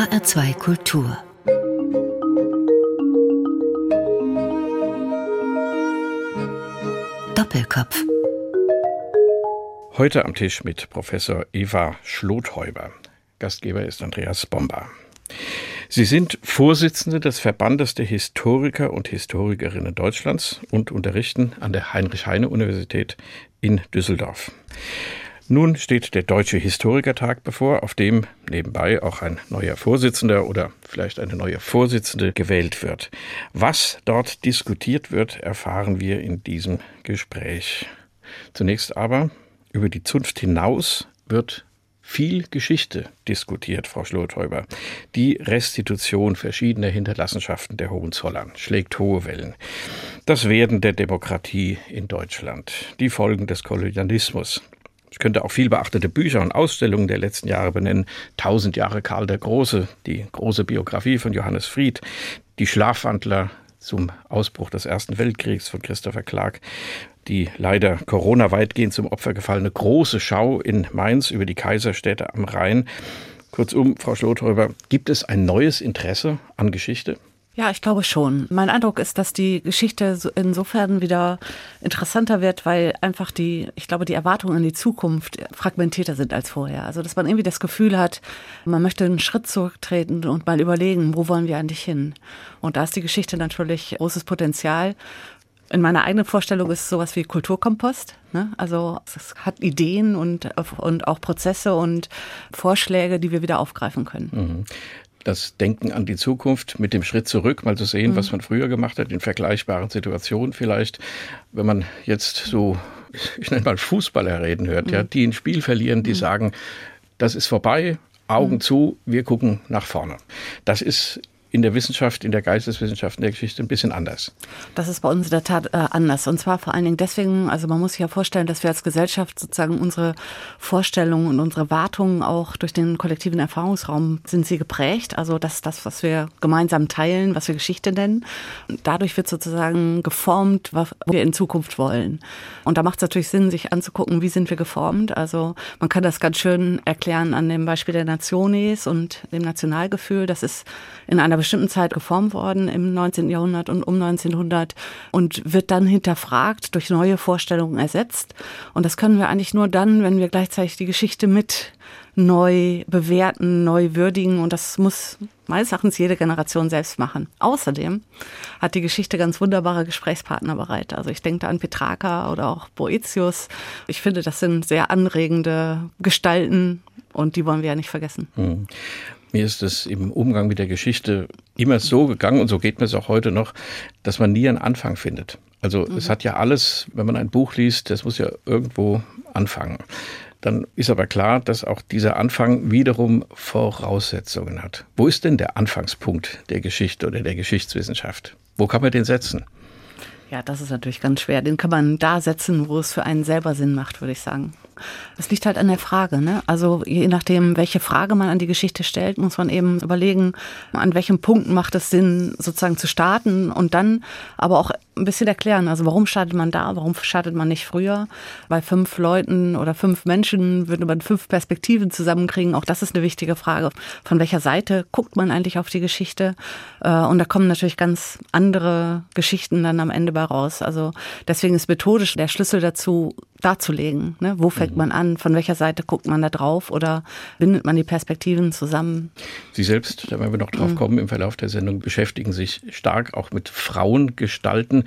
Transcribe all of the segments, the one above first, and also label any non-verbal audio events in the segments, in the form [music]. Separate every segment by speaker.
Speaker 1: HR2 Kultur Doppelkopf
Speaker 2: Heute am Tisch mit Professor Eva Schlothäuber. Gastgeber ist Andreas Bomber. Sie sind Vorsitzende des Verbandes der Historiker und Historikerinnen Deutschlands und unterrichten an der Heinrich-Heine-Universität in Düsseldorf. Nun steht der Deutsche Historikertag bevor, auf dem nebenbei auch ein neuer Vorsitzender oder vielleicht eine neue Vorsitzende gewählt wird. Was dort diskutiert wird, erfahren wir in diesem Gespräch. Zunächst aber über die Zunft hinaus wird viel Geschichte diskutiert, Frau Schlothäuber. Die Restitution verschiedener Hinterlassenschaften der Hohenzollern schlägt hohe Wellen. Das Werden der Demokratie in Deutschland, die Folgen des Kolonialismus. Ich könnte auch viel beachtete Bücher und Ausstellungen der letzten Jahre benennen. Tausend Jahre Karl der Große, die große Biografie von Johannes Fried, die Schlafwandler zum Ausbruch des Ersten Weltkriegs von Christopher Clark, die leider Corona weitgehend zum Opfer gefallene große Schau in Mainz über die Kaiserstädte am Rhein. Kurzum, Frau Schlothäuber, gibt es ein neues Interesse an Geschichte?
Speaker 3: Ja, ich glaube schon. Mein Eindruck ist, dass die Geschichte insofern wieder interessanter wird, weil einfach die, ich glaube, die Erwartungen an die Zukunft fragmentierter sind als vorher. Also, dass man irgendwie das Gefühl hat, man möchte einen Schritt zurücktreten und mal überlegen, wo wollen wir eigentlich hin? Und da ist die Geschichte natürlich großes Potenzial. In meiner eigenen Vorstellung ist es sowas wie Kulturkompost. Ne? Also es hat Ideen und, und auch Prozesse und Vorschläge, die wir wieder aufgreifen können.
Speaker 2: Mhm. Das Denken an die Zukunft mit dem Schritt zurück, mal zu sehen, mhm. was man früher gemacht hat, in vergleichbaren Situationen vielleicht. Wenn man jetzt so, ich nenne mal Fußballer reden hört, mhm. ja, die ein Spiel verlieren, die mhm. sagen, das ist vorbei, Augen mhm. zu, wir gucken nach vorne. Das ist in der Wissenschaft, in der Geisteswissenschaft, in der Geschichte ein bisschen anders.
Speaker 3: Das ist bei uns in der Tat äh, anders. Und zwar vor allen Dingen deswegen, also man muss sich ja vorstellen, dass wir als Gesellschaft sozusagen unsere Vorstellungen und unsere Wartungen auch durch den kollektiven Erfahrungsraum sind sie geprägt. Also das das, was wir gemeinsam teilen, was wir Geschichte nennen. Dadurch wird sozusagen geformt, was wir in Zukunft wollen. Und da macht es natürlich Sinn, sich anzugucken, wie sind wir geformt. Also man kann das ganz schön erklären an dem Beispiel der Nationes und dem Nationalgefühl. Das ist in einer bestimmten Zeit geformt worden im 19. Jahrhundert und um 1900 und wird dann hinterfragt, durch neue Vorstellungen ersetzt. Und das können wir eigentlich nur dann, wenn wir gleichzeitig die Geschichte mit neu bewerten, neu würdigen. Und das muss meines Erachtens jede Generation selbst machen. Außerdem hat die Geschichte ganz wunderbare Gesprächspartner bereit. Also ich denke da an Petrarca oder auch Boetius. Ich finde, das sind sehr anregende Gestalten und die wollen wir ja nicht vergessen.
Speaker 2: Mhm. Mir ist es im Umgang mit der Geschichte immer so gegangen und so geht mir es auch heute noch, dass man nie einen Anfang findet. Also mhm. es hat ja alles, wenn man ein Buch liest, das muss ja irgendwo anfangen. Dann ist aber klar, dass auch dieser Anfang wiederum Voraussetzungen hat. Wo ist denn der Anfangspunkt der Geschichte oder der Geschichtswissenschaft? Wo kann man den setzen?
Speaker 3: Ja, das ist natürlich ganz schwer. Den kann man da setzen, wo es für einen selber Sinn macht, würde ich sagen. Das liegt halt an der Frage. Ne? Also je nachdem, welche Frage man an die Geschichte stellt, muss man eben überlegen, an welchem Punkt macht es Sinn, sozusagen zu starten und dann aber auch ein bisschen erklären. Also warum startet man da? Warum startet man nicht früher? Bei fünf Leuten oder fünf Menschen würde man fünf Perspektiven zusammenkriegen. Auch das ist eine wichtige Frage. Von welcher Seite guckt man eigentlich auf die Geschichte? Äh, und da kommen natürlich ganz andere Geschichten dann am Ende bei raus. Also deswegen ist methodisch der Schlüssel dazu, darzulegen. Ne? Wo fängt mhm. man an? Von welcher Seite guckt man da drauf? Oder bindet man die Perspektiven zusammen?
Speaker 2: Sie selbst, da werden wir noch drauf mhm. kommen im Verlauf der Sendung, beschäftigen sich stark auch mit Frauengestalten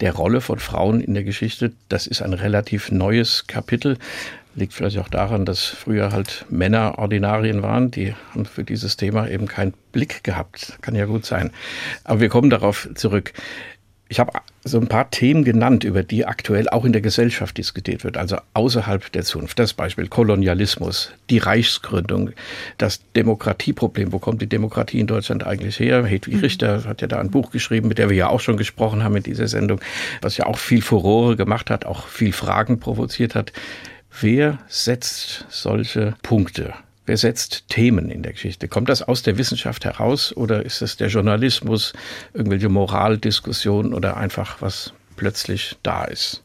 Speaker 2: der Rolle von Frauen in der Geschichte. Das ist ein relativ neues Kapitel. Liegt vielleicht auch daran, dass früher halt Männer Ordinarien waren. Die haben für dieses Thema eben keinen Blick gehabt. Kann ja gut sein. Aber wir kommen darauf zurück. Ich habe so ein paar Themen genannt, über die aktuell auch in der Gesellschaft diskutiert wird, also außerhalb der Zunft. Das Beispiel Kolonialismus, die Reichsgründung, das Demokratieproblem. Wo kommt die Demokratie in Deutschland eigentlich her? Hedwig mhm. Richter hat ja da ein Buch geschrieben, mit der wir ja auch schon gesprochen haben in dieser Sendung, was ja auch viel Furore gemacht hat, auch viel Fragen provoziert hat. Wer setzt solche Punkte? Wer setzt Themen in der Geschichte? Kommt das aus der Wissenschaft heraus oder ist es der Journalismus, irgendwelche Moraldiskussionen oder einfach was plötzlich da ist?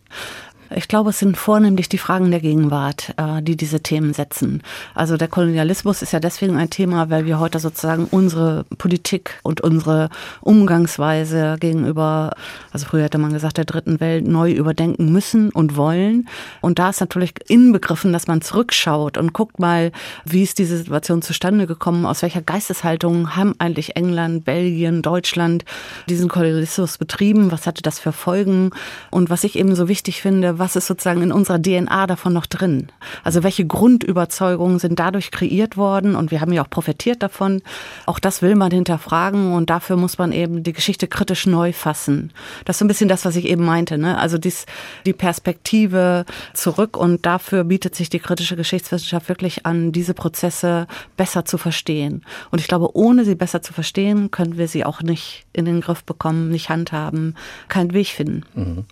Speaker 3: Ich glaube, es sind vornehmlich die Fragen der Gegenwart, äh, die diese Themen setzen. Also der Kolonialismus ist ja deswegen ein Thema, weil wir heute sozusagen unsere Politik und unsere Umgangsweise gegenüber, also früher hätte man gesagt, der dritten Welt neu überdenken müssen und wollen. Und da ist natürlich inbegriffen, dass man zurückschaut und guckt mal, wie ist diese Situation zustande gekommen, aus welcher Geisteshaltung haben eigentlich England, Belgien, Deutschland diesen Kolonialismus betrieben, was hatte das für Folgen und was ich eben so wichtig finde, was ist sozusagen in unserer DNA davon noch drin? Also welche Grundüberzeugungen sind dadurch kreiert worden und wir haben ja auch profitiert davon. Auch das will man hinterfragen und dafür muss man eben die Geschichte kritisch neu fassen. Das ist so ein bisschen das, was ich eben meinte. Ne? Also dies, die Perspektive zurück und dafür bietet sich die kritische Geschichtswissenschaft wirklich an, diese Prozesse besser zu verstehen. Und ich glaube, ohne sie besser zu verstehen, können wir sie auch nicht in den Griff bekommen, nicht handhaben, keinen Weg finden. Mhm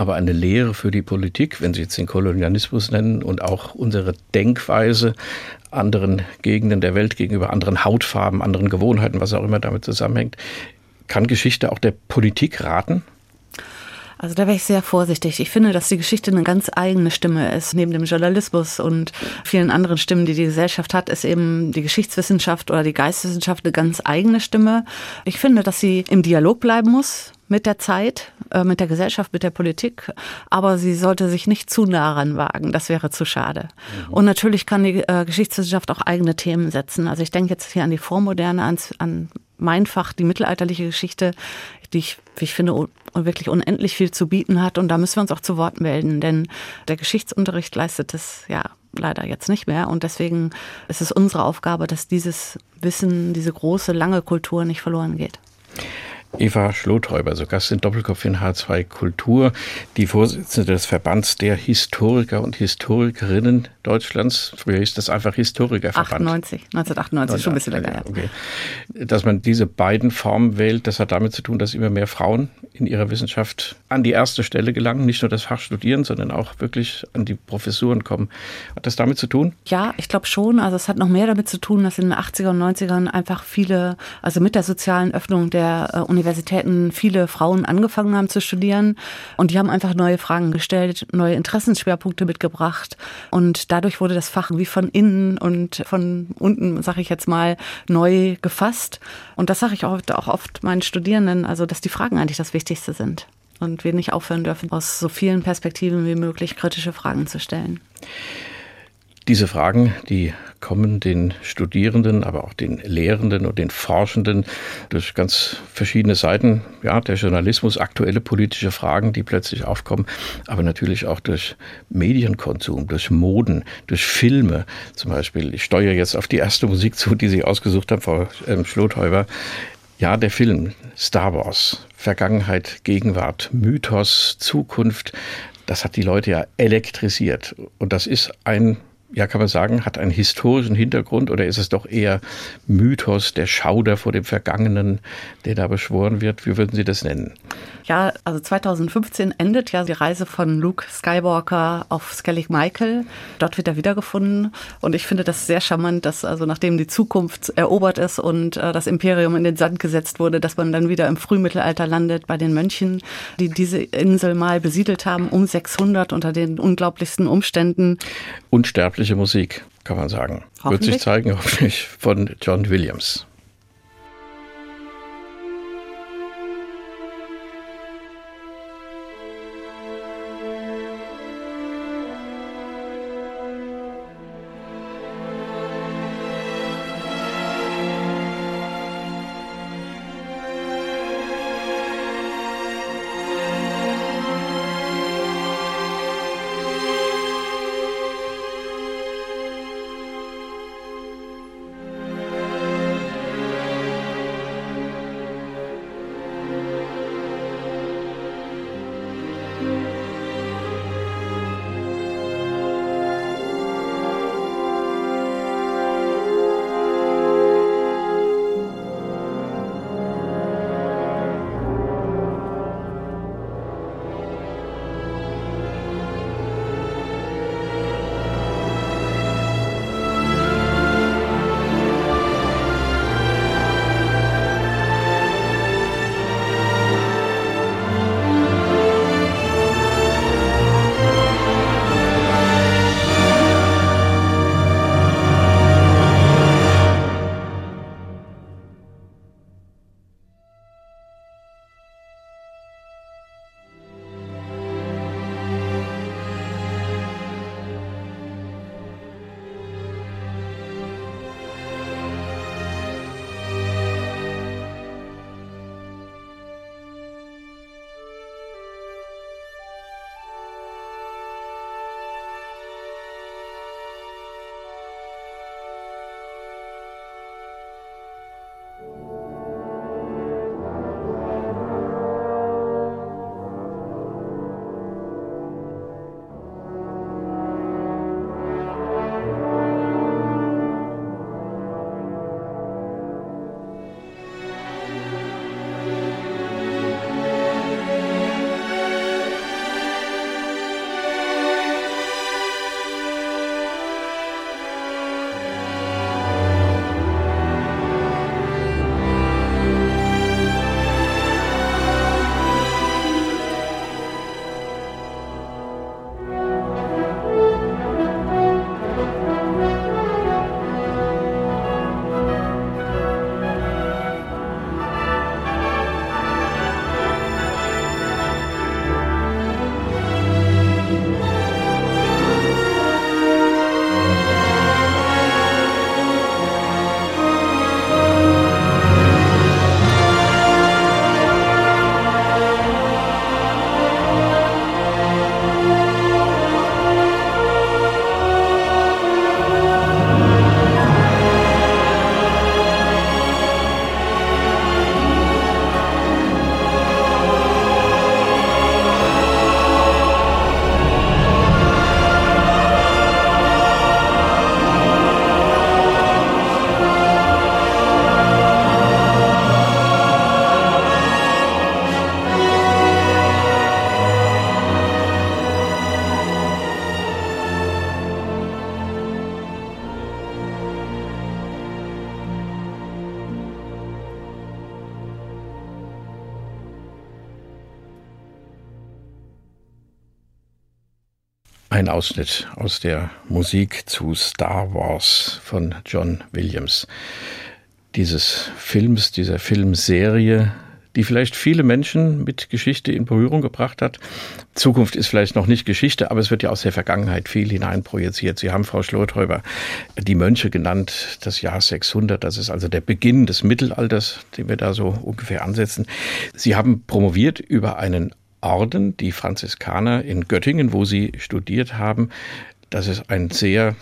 Speaker 2: aber eine Lehre für die Politik, wenn Sie jetzt den Kolonialismus nennen und auch unsere Denkweise anderen Gegenden der Welt gegenüber anderen Hautfarben, anderen Gewohnheiten, was auch immer damit zusammenhängt. Kann Geschichte auch der Politik raten?
Speaker 3: Also da wäre ich sehr vorsichtig. Ich finde, dass die Geschichte eine ganz eigene Stimme ist. Neben dem Journalismus und vielen anderen Stimmen, die die Gesellschaft hat, ist eben die Geschichtswissenschaft oder die Geisteswissenschaft eine ganz eigene Stimme. Ich finde, dass sie im Dialog bleiben muss mit der Zeit, äh, mit der Gesellschaft, mit der Politik, aber sie sollte sich nicht zu nah ranwagen. Das wäre zu schade. Mhm. Und natürlich kann die äh, Geschichtswissenschaft auch eigene Themen setzen. Also ich denke jetzt hier an die Vormoderne, ans, an mein Fach, die mittelalterliche Geschichte, die ich, wie ich finde, wirklich unendlich viel zu bieten hat. Und da müssen wir uns auch zu Wort melden, denn der Geschichtsunterricht leistet es ja leider jetzt nicht mehr. Und deswegen ist es unsere Aufgabe, dass dieses Wissen, diese große, lange Kultur nicht verloren geht.
Speaker 2: Eva Schlothäuber, so Gast in Doppelkopf in H2 Kultur, die Vorsitzende des Verbands der Historiker und Historikerinnen Deutschlands. Früher hieß das einfach Historikerverband.
Speaker 3: 98, 1998, schon ein bisschen länger.
Speaker 2: Okay. Dass man diese beiden Formen wählt, das hat damit zu tun, dass immer mehr Frauen in ihrer Wissenschaft an die erste Stelle gelangen, nicht nur das Fach studieren, sondern auch wirklich an die Professuren kommen. Hat das damit zu tun?
Speaker 3: Ja, ich glaube schon. Also es hat noch mehr damit zu tun, dass in den 80er und 90ern einfach viele, also mit der sozialen Öffnung der äh, Universitäten viele Frauen angefangen haben zu studieren und die haben einfach neue Fragen gestellt, neue Interessensschwerpunkte mitgebracht und dadurch wurde das Fach wie von innen und von unten, sage ich jetzt mal, neu gefasst. Und das sage ich auch, auch oft meinen Studierenden, also dass die Fragen eigentlich das Wichtigste sind und wir nicht aufhören dürfen, aus so vielen Perspektiven wie möglich kritische Fragen zu stellen.
Speaker 2: Diese Fragen, die kommen den Studierenden, aber auch den Lehrenden und den Forschenden durch ganz verschiedene Seiten, ja, der Journalismus, aktuelle politische Fragen, die plötzlich aufkommen, aber natürlich auch durch Medienkonsum, durch Moden, durch Filme zum Beispiel. Ich steuere jetzt auf die erste Musik zu, die Sie ausgesucht haben, Frau ähm, Schlothäuber. Ja, der Film Star Wars, Vergangenheit, Gegenwart, Mythos, Zukunft, das hat die Leute ja elektrisiert. Und das ist ein ja, kann man sagen, hat einen historischen Hintergrund oder ist es doch eher Mythos, der Schauder vor dem Vergangenen, der da beschworen wird? Wie würden Sie das nennen?
Speaker 3: Ja, also 2015 endet ja die Reise von Luke Skywalker auf Skellig Michael. Dort wird er wiedergefunden. Und ich finde das sehr charmant, dass also nachdem die Zukunft erobert ist und äh, das Imperium in den Sand gesetzt wurde, dass man dann wieder im Frühmittelalter landet bei den Mönchen, die diese Insel mal besiedelt haben, um 600 unter den unglaublichsten Umständen.
Speaker 2: Unsterblich unsterbliche Musik, kann man sagen. Wird sich zeigen, [laughs] hoffentlich von John Williams. Ausschnitt aus der Musik zu Star Wars von John Williams. Dieses Films, dieser Filmserie, die vielleicht viele Menschen mit Geschichte in Berührung gebracht hat. Zukunft ist vielleicht noch nicht Geschichte, aber es wird ja aus der Vergangenheit viel hineinprojiziert. Sie haben, Frau Schlothäuber, die Mönche genannt, das Jahr 600, das ist also der Beginn des Mittelalters, den wir da so ungefähr ansetzen. Sie haben promoviert über einen Orden, die Franziskaner in Göttingen, wo Sie studiert haben. Das ist ein sehr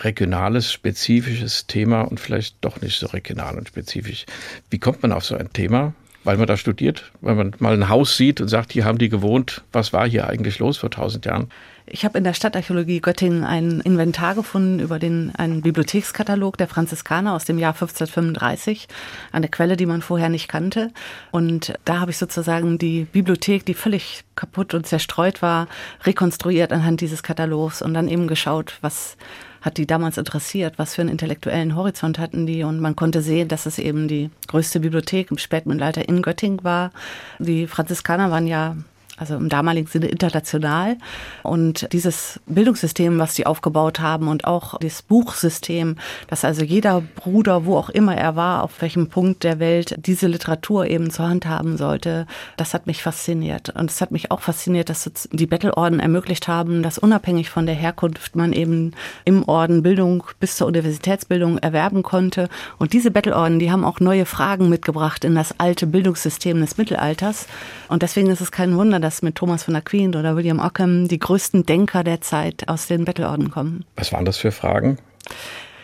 Speaker 2: regionales, spezifisches Thema und vielleicht doch nicht so regional und spezifisch. Wie kommt man auf so ein Thema? Weil man da studiert, weil man mal ein Haus sieht und sagt, hier haben die gewohnt. Was war hier eigentlich los vor tausend Jahren?
Speaker 3: Ich habe in der Stadtarchäologie Göttingen ein Inventar gefunden über den einen Bibliothekskatalog der Franziskaner aus dem Jahr 1535, eine Quelle, die man vorher nicht kannte. Und da habe ich sozusagen die Bibliothek, die völlig kaputt und zerstreut war, rekonstruiert anhand dieses Katalogs und dann eben geschaut, was hat die damals interessiert, was für einen intellektuellen Horizont hatten die. Und man konnte sehen, dass es eben die größte Bibliothek im Spätmittelalter in Göttingen war. Die Franziskaner waren ja also im damaligen Sinne international. Und dieses Bildungssystem, was sie aufgebaut haben und auch das Buchsystem, dass also jeder Bruder, wo auch immer er war, auf welchem Punkt der Welt diese Literatur eben zur Hand haben sollte, das hat mich fasziniert. Und es hat mich auch fasziniert, dass die Bettelorden ermöglicht haben, dass unabhängig von der Herkunft man eben im Orden Bildung bis zur Universitätsbildung erwerben konnte. Und diese Bettelorden, die haben auch neue Fragen mitgebracht in das alte Bildungssystem des Mittelalters. Und deswegen ist es kein Wunder, dass mit Thomas von Aquin oder William Ockham die größten Denker der Zeit aus den Bettelorden kommen.
Speaker 2: Was waren das für Fragen?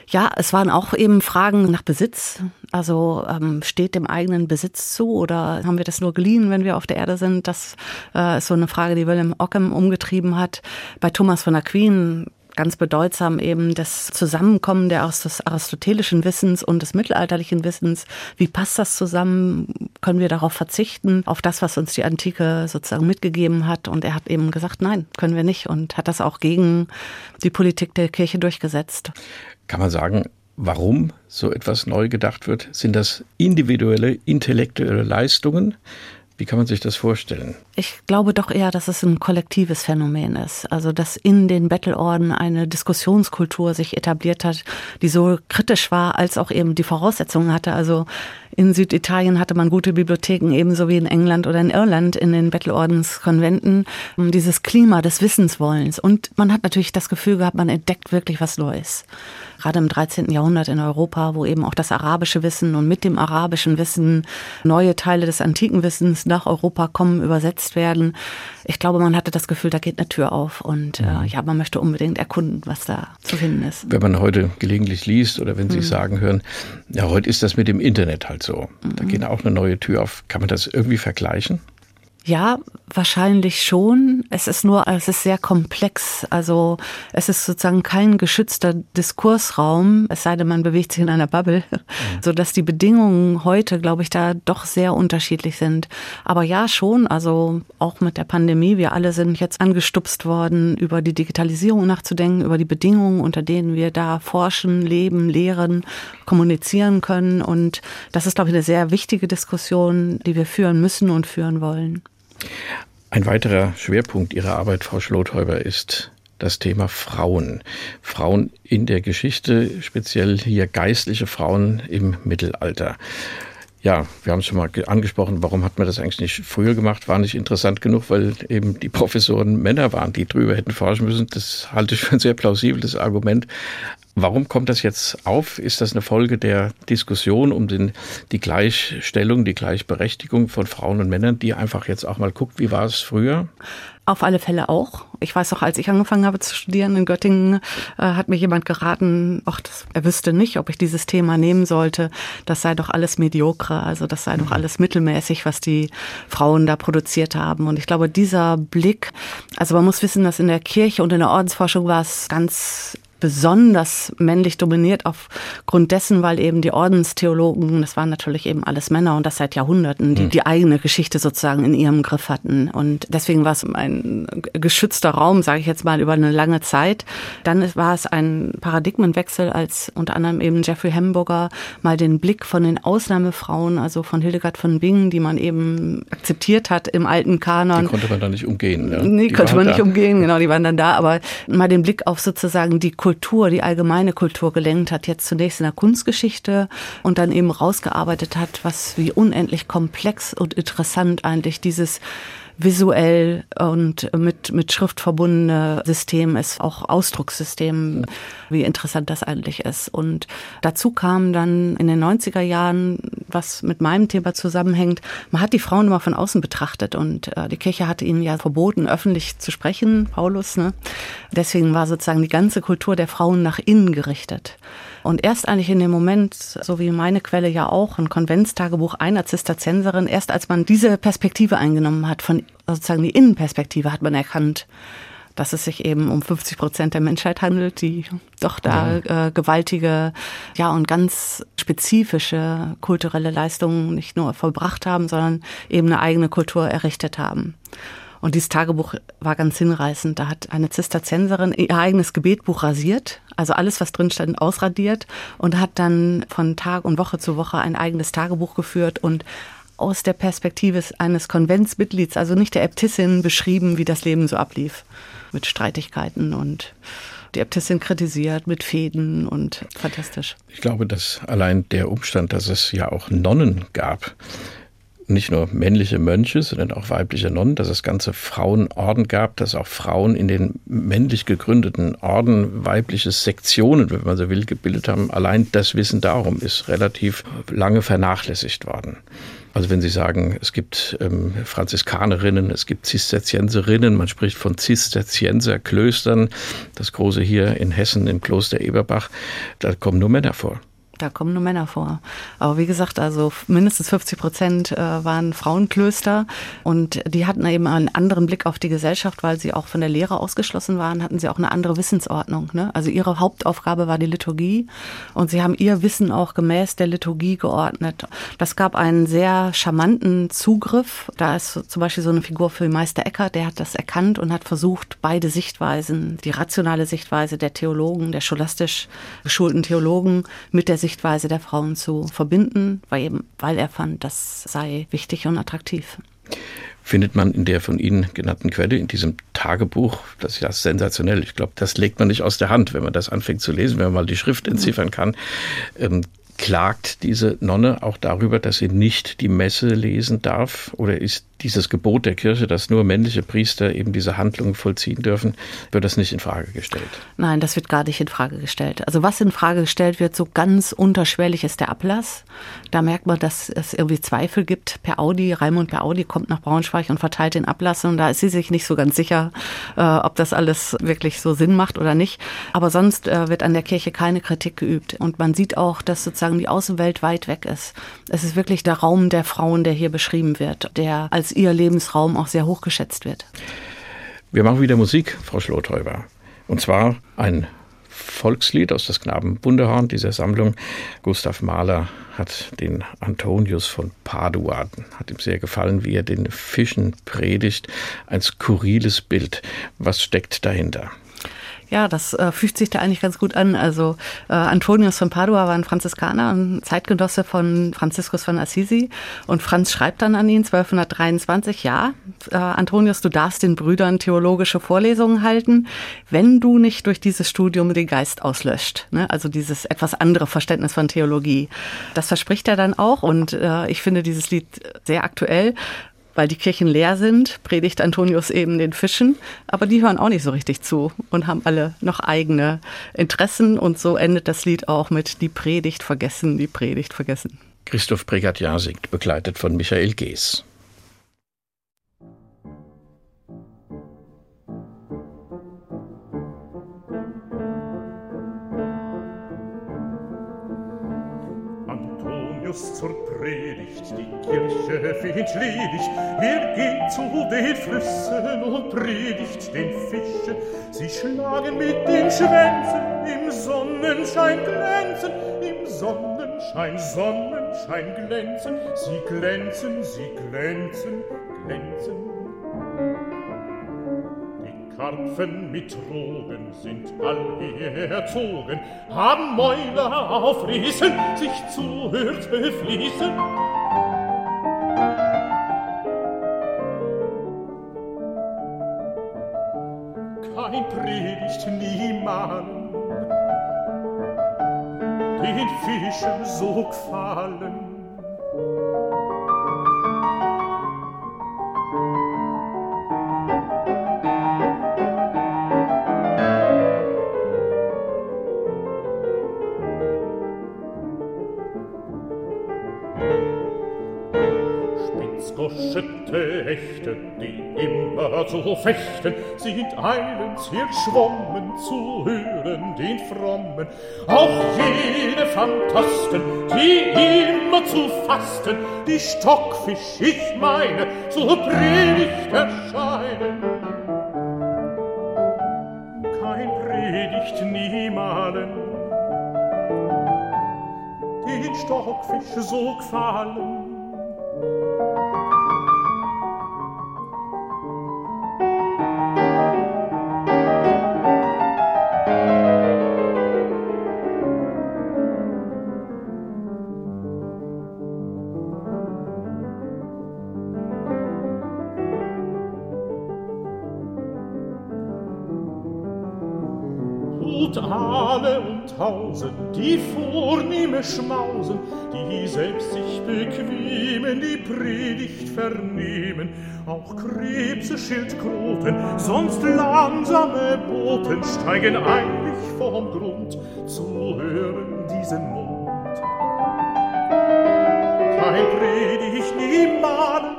Speaker 3: Ja, es waren auch eben Fragen nach Besitz. Also ähm, steht dem eigenen Besitz zu oder haben wir das nur geliehen, wenn wir auf der Erde sind? Das äh, ist so eine Frage, die William Ockham umgetrieben hat. Bei Thomas von Aquin ganz bedeutsam eben das Zusammenkommen der aus des aristotelischen Wissens und des mittelalterlichen Wissens. Wie passt das zusammen? Können wir darauf verzichten, auf das, was uns die Antike sozusagen mitgegeben hat? Und er hat eben gesagt, nein, können wir nicht und hat das auch gegen die Politik der Kirche durchgesetzt.
Speaker 2: Kann man sagen, warum so etwas neu gedacht wird? Sind das individuelle, intellektuelle Leistungen? Wie kann man sich das vorstellen?
Speaker 3: Ich glaube doch eher, dass es ein kollektives Phänomen ist. Also, dass in den Bettelorden eine Diskussionskultur sich etabliert hat, die so kritisch war, als auch eben die Voraussetzungen hatte. Also, in Süditalien hatte man gute Bibliotheken, ebenso wie in England oder in Irland in den Bettelordenskonventen. Dieses Klima des Wissenswollens. Und man hat natürlich das Gefühl gehabt, man entdeckt wirklich was Neues gerade im 13. Jahrhundert in Europa, wo eben auch das arabische Wissen und mit dem arabischen Wissen neue Teile des antiken Wissens nach Europa kommen, übersetzt werden. Ich glaube, man hatte das Gefühl, da geht eine Tür auf und äh, mhm. ja, man möchte unbedingt erkunden, was da zu finden ist.
Speaker 2: Wenn man heute gelegentlich liest oder wenn Sie mhm. sagen hören, ja, heute ist das mit dem Internet halt so. Da mhm. geht auch eine neue Tür auf. Kann man das irgendwie vergleichen?
Speaker 3: Ja, wahrscheinlich schon. Es ist nur, es ist sehr komplex. Also es ist sozusagen kein geschützter Diskursraum, es sei denn, man bewegt sich in einer Bubble, [laughs] mhm. so dass die Bedingungen heute, glaube ich, da doch sehr unterschiedlich sind. Aber ja, schon. Also auch mit der Pandemie, wir alle sind jetzt angestupst worden, über die Digitalisierung nachzudenken, über die Bedingungen, unter denen wir da forschen, leben, lehren, kommunizieren können. Und das ist, glaube ich, eine sehr wichtige Diskussion, die wir führen müssen und führen wollen.
Speaker 2: Ein weiterer Schwerpunkt Ihrer Arbeit, Frau Schlothäuber, ist das Thema Frauen. Frauen in der Geschichte, speziell hier geistliche Frauen im Mittelalter. Ja, wir haben es schon mal angesprochen, warum hat man das eigentlich nicht früher gemacht? War nicht interessant genug, weil eben die Professoren Männer waren, die drüber hätten forschen müssen. Das halte ich für ein sehr plausibles Argument. Warum kommt das jetzt auf? Ist das eine Folge der Diskussion um den, die Gleichstellung, die Gleichberechtigung von Frauen und Männern, die einfach jetzt auch mal guckt, wie war es früher?
Speaker 3: Auf alle Fälle auch. Ich weiß auch, als ich angefangen habe zu studieren in Göttingen, äh, hat mir jemand geraten, ach, das, er wüsste nicht, ob ich dieses Thema nehmen sollte. Das sei doch alles mediokre, also das sei doch mhm. alles mittelmäßig, was die Frauen da produziert haben. Und ich glaube, dieser Blick, also man muss wissen, dass in der Kirche und in der Ordensforschung war es ganz besonders männlich dominiert aufgrund dessen, weil eben die Ordenstheologen, das waren natürlich eben alles Männer und das seit Jahrhunderten, die hm. die eigene Geschichte sozusagen in ihrem Griff hatten. Und deswegen war es ein geschützter Raum, sage ich jetzt mal, über eine lange Zeit. Dann war es ein Paradigmenwechsel, als unter anderem eben Jeffrey Hamburger mal den Blick von den Ausnahmefrauen, also von Hildegard von Bingen, die man eben akzeptiert hat im alten Kanon.
Speaker 2: Die konnte man da nicht umgehen.
Speaker 3: Ja? Nee, die konnte man da. nicht umgehen, genau, die waren dann da. Aber mal den Blick auf sozusagen die Kultur, die allgemeine Kultur gelenkt hat, jetzt zunächst in der Kunstgeschichte und dann eben rausgearbeitet hat, was wie unendlich komplex und interessant eigentlich dieses visuell und mit, mit Schrift verbundene System ist, auch Ausdruckssystem, wie interessant das eigentlich ist. Und dazu kam dann in den 90er Jahren, was mit meinem Thema zusammenhängt, man hat die Frauen immer von außen betrachtet und äh, die Kirche hatte ihnen ja verboten, öffentlich zu sprechen, Paulus. Ne? Deswegen war sozusagen die ganze Kultur der Frauen nach innen gerichtet. Und erst eigentlich in dem Moment, so wie meine Quelle ja auch, ein Konventstagebuch einer Zisterzienserin, erst als man diese Perspektive eingenommen hat, von sozusagen die Innenperspektive, hat man erkannt, dass es sich eben um 50 Prozent der Menschheit handelt, die doch da äh, gewaltige, ja und ganz spezifische kulturelle Leistungen nicht nur vollbracht haben, sondern eben eine eigene Kultur errichtet haben. Und dieses Tagebuch war ganz hinreißend. Da hat eine Zisterzienserin ihr eigenes Gebetbuch rasiert, also alles, was drin stand, ausradiert und hat dann von Tag und Woche zu Woche ein eigenes Tagebuch geführt und aus der Perspektive eines Konventsmitglieds, also nicht der Äbtissin, beschrieben, wie das Leben so ablief. Mit Streitigkeiten und die Äbtissin kritisiert mit Fäden und fantastisch.
Speaker 2: Ich glaube, dass allein der Umstand, dass es ja auch Nonnen gab, nicht nur männliche Mönche, sondern auch weibliche Nonnen, dass es ganze Frauenorden gab, dass auch Frauen in den männlich gegründeten Orden weibliche Sektionen, wenn man so will, gebildet haben. Allein das Wissen darum ist relativ lange vernachlässigt worden. Also wenn Sie sagen, es gibt ähm, Franziskanerinnen, es gibt Zisterzienserinnen, man spricht von Zisterzienserklöstern, das große hier in Hessen im Kloster Eberbach, da kommen nur Männer vor
Speaker 3: da kommen nur Männer vor. Aber wie gesagt, also mindestens 50 Prozent äh, waren Frauenklöster und die hatten eben einen anderen Blick auf die Gesellschaft, weil sie auch von der Lehre ausgeschlossen waren, hatten sie auch eine andere Wissensordnung. Ne? Also ihre Hauptaufgabe war die Liturgie und sie haben ihr Wissen auch gemäß der Liturgie geordnet. Das gab einen sehr charmanten Zugriff. Da ist zum Beispiel so eine Figur für Meister Eckert, der hat das erkannt und hat versucht, beide Sichtweisen, die rationale Sichtweise der Theologen, der scholastisch geschulten Theologen mit der Sicht Sichtweise der Frauen zu verbinden, weil, eben, weil er fand, das sei wichtig und attraktiv.
Speaker 2: Findet man in der von Ihnen genannten Quelle, in diesem Tagebuch, das ist ja sensationell. Ich glaube, das legt man nicht aus der Hand, wenn man das anfängt zu lesen, wenn man mal die Schrift entziffern kann. Ähm, klagt diese Nonne auch darüber, dass sie nicht die Messe lesen darf? Oder ist dieses Gebot der Kirche, dass nur männliche Priester eben diese Handlungen vollziehen dürfen, wird das nicht in Frage gestellt?
Speaker 3: Nein, das wird gar nicht in Frage gestellt. Also was in Frage gestellt wird, so ganz unterschwellig ist der Ablass. Da merkt man, dass es irgendwie Zweifel gibt. Per Audi, Raimund Per Audi kommt nach Braunschweig und verteilt den Ablass und da ist sie sich nicht so ganz sicher, äh, ob das alles wirklich so Sinn macht oder nicht. Aber sonst äh, wird an der Kirche keine Kritik geübt und man sieht auch, dass sozusagen die Außenwelt weit weg ist. Es ist wirklich der Raum der Frauen, der hier beschrieben wird, der als ihr Lebensraum auch sehr hoch geschätzt wird.
Speaker 2: Wir machen wieder Musik, Frau Schlothäuber. Und zwar ein Volkslied aus das Knabenbundehorn dieser Sammlung. Gustav Mahler hat den Antonius von Padua, hat ihm sehr gefallen, wie er den Fischen predigt. Ein skurriles Bild. Was steckt dahinter?
Speaker 3: Ja, das äh, fügt sich da eigentlich ganz gut an. Also äh, Antonius von Padua war ein Franziskaner, ein Zeitgenosse von Franziskus von Assisi. Und Franz schreibt dann an ihn 1223, ja, äh, Antonius, du darfst den Brüdern theologische Vorlesungen halten, wenn du nicht durch dieses Studium den Geist auslöscht. Ne? Also dieses etwas andere Verständnis von Theologie. Das verspricht er dann auch. Und äh, ich finde dieses Lied sehr aktuell, weil die Kirchen leer sind, predigt Antonius eben den Fischen, aber die hören auch nicht so richtig zu und haben alle noch eigene Interessen und so endet das Lied auch mit die Predigt vergessen, die Predigt vergessen.
Speaker 2: Christoph Pregatian singt, begleitet von Michael Gees.
Speaker 4: Antonius zur Kirche findet ledig. Er geht zu den Flüssen und predigt den Fischen. Sie schlagen mit den Schwänzen, im Sonnenschein glänzen, im Sonnenschein, Sonnenschein glänzen. Sie glänzen, sie glänzen, glänzen. Karpfen mit Drogen sind all erzogen, haben Mäuler aufrissen, sich zuhört befließen. Predigt niemand, den Fischen so gefallen, Spitzgoschete Hechte, die immer zu fechten, sind eilends hier schwommen zu hören den Frommen. Auch jene Phantasten, die immer zu fasten, die Stockfisch, ich meine, zur Predigt erscheinen. Kein Predigt niemalen, den Stockfisch so gefallen, auch Krebse, Schildkröten, sonst langsame Boten steigen eilig vom Grund zu hören diesen Mund. Kein Predigt niemanden,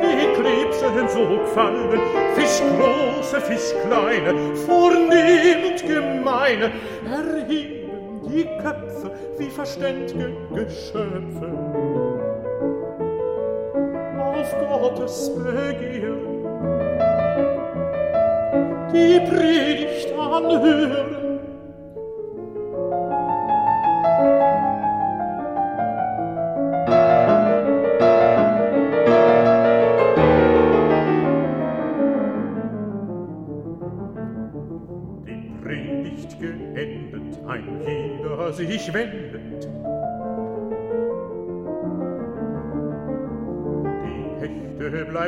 Speaker 4: die Krebsen so gefallen, Fisch große, Fisch kleine, vornehm und gemeine, erheben die Köpfe wie verständige Geschöpfe. Gottes Begehren, die Predigt anhören,